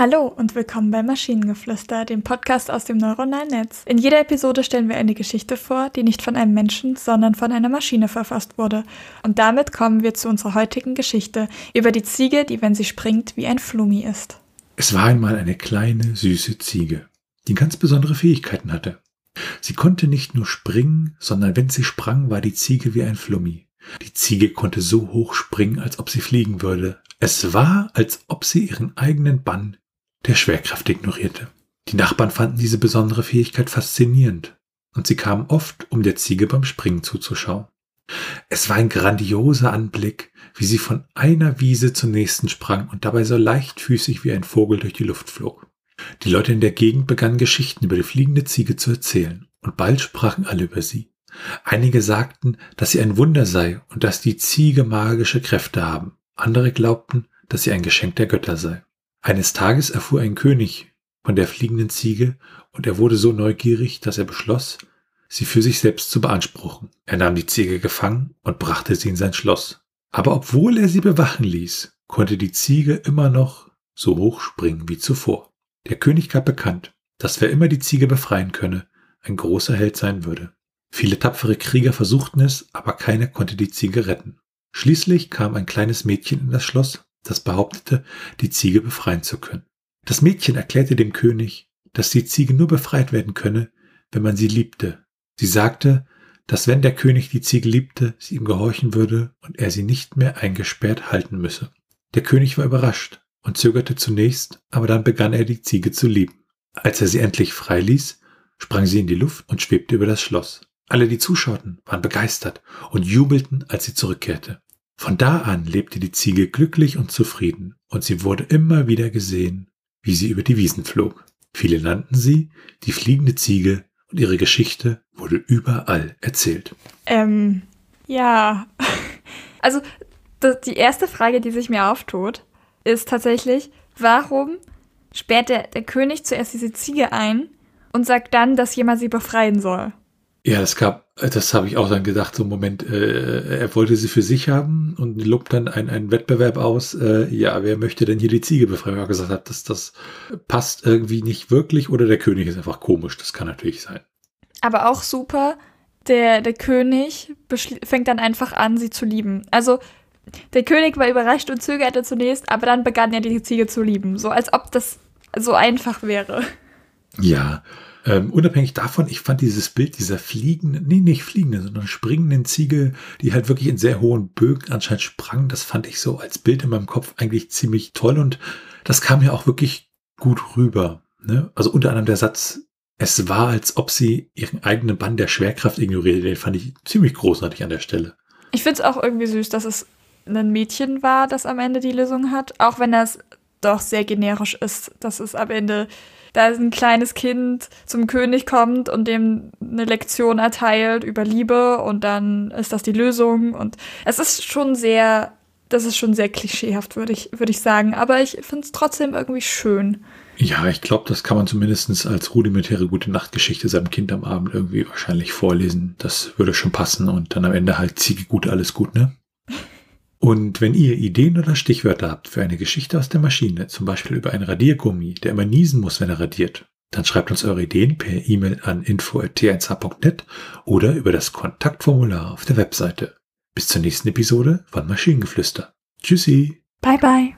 Hallo und willkommen bei Maschinengeflüster, dem Podcast aus dem neuronalen Netz. In jeder Episode stellen wir eine Geschichte vor, die nicht von einem Menschen, sondern von einer Maschine verfasst wurde. Und damit kommen wir zu unserer heutigen Geschichte über die Ziege, die, wenn sie springt, wie ein Flummi ist. Es war einmal eine kleine, süße Ziege, die ganz besondere Fähigkeiten hatte. Sie konnte nicht nur springen, sondern wenn sie sprang, war die Ziege wie ein Flummi. Die Ziege konnte so hoch springen, als ob sie fliegen würde. Es war, als ob sie ihren eigenen Bann der Schwerkraft ignorierte. Die Nachbarn fanden diese besondere Fähigkeit faszinierend und sie kamen oft, um der Ziege beim Springen zuzuschauen. Es war ein grandioser Anblick, wie sie von einer Wiese zur nächsten sprang und dabei so leichtfüßig wie ein Vogel durch die Luft flog. Die Leute in der Gegend begannen Geschichten über die fliegende Ziege zu erzählen und bald sprachen alle über sie. Einige sagten, dass sie ein Wunder sei und dass die Ziege magische Kräfte haben. Andere glaubten, dass sie ein Geschenk der Götter sei. Eines Tages erfuhr ein König von der fliegenden Ziege und er wurde so neugierig, dass er beschloss, sie für sich selbst zu beanspruchen. Er nahm die Ziege gefangen und brachte sie in sein Schloss. Aber obwohl er sie bewachen ließ, konnte die Ziege immer noch so hoch springen wie zuvor. Der König gab bekannt, dass wer immer die Ziege befreien könne, ein großer Held sein würde. Viele tapfere Krieger versuchten es, aber keiner konnte die Ziege retten. Schließlich kam ein kleines Mädchen in das Schloss das behauptete, die Ziege befreien zu können. Das Mädchen erklärte dem König, dass die Ziege nur befreit werden könne, wenn man sie liebte. Sie sagte, dass wenn der König die Ziege liebte, sie ihm gehorchen würde und er sie nicht mehr eingesperrt halten müsse. Der König war überrascht und zögerte zunächst, aber dann begann er die Ziege zu lieben. Als er sie endlich freiließ, sprang sie in die Luft und schwebte über das Schloss. Alle, die zuschauten, waren begeistert und jubelten, als sie zurückkehrte. Von da an lebte die Ziege glücklich und zufrieden, und sie wurde immer wieder gesehen, wie sie über die Wiesen flog. Viele nannten sie die fliegende Ziege, und ihre Geschichte wurde überall erzählt. Ähm, ja. Also, die erste Frage, die sich mir auftut, ist tatsächlich, warum sperrt der, der König zuerst diese Ziege ein und sagt dann, dass jemand sie befreien soll? Ja, es gab, das habe ich auch dann gedacht, so im Moment, äh, er wollte sie für sich haben und lobt dann einen Wettbewerb aus, äh, ja, wer möchte denn hier die Ziege befreien? Er gesagt hat, dass das passt irgendwie nicht wirklich oder der König ist einfach komisch, das kann natürlich sein. Aber auch super, der, der König fängt dann einfach an, sie zu lieben. Also, der König war überrascht und zögerte zunächst, aber dann begann er die Ziege zu lieben. So als ob das so einfach wäre. Ja, ähm, unabhängig davon, ich fand dieses Bild dieser fliegenden, nee, nicht fliegenden, sondern springenden Ziege, die halt wirklich in sehr hohen Bögen anscheinend sprang, das fand ich so als Bild in meinem Kopf eigentlich ziemlich toll und das kam ja auch wirklich gut rüber. Ne? Also unter anderem der Satz, es war, als ob sie ihren eigenen Bann der Schwerkraft ignorierte, den fand ich ziemlich großartig an der Stelle. Ich finde es auch irgendwie süß, dass es ein Mädchen war, das am Ende die Lösung hat, auch wenn das doch sehr generisch ist, dass es am Ende da ein kleines Kind zum König kommt und dem eine Lektion erteilt über Liebe und dann ist das die Lösung und es ist schon sehr, das ist schon sehr klischeehaft, würde ich, würde ich sagen, aber ich finde es trotzdem irgendwie schön. Ja, ich glaube, das kann man zumindest als rudimentäre gute Nachtgeschichte seinem Kind am Abend irgendwie wahrscheinlich vorlesen. Das würde schon passen und dann am Ende halt Ziege gut, alles gut, ne? Und wenn ihr Ideen oder Stichwörter habt für eine Geschichte aus der Maschine, zum Beispiel über einen Radiergummi, der immer niesen muss, wenn er radiert, dann schreibt uns eure Ideen per E-Mail an info.t1h.net oder über das Kontaktformular auf der Webseite. Bis zur nächsten Episode von Maschinengeflüster. Tschüssi. Bye bye.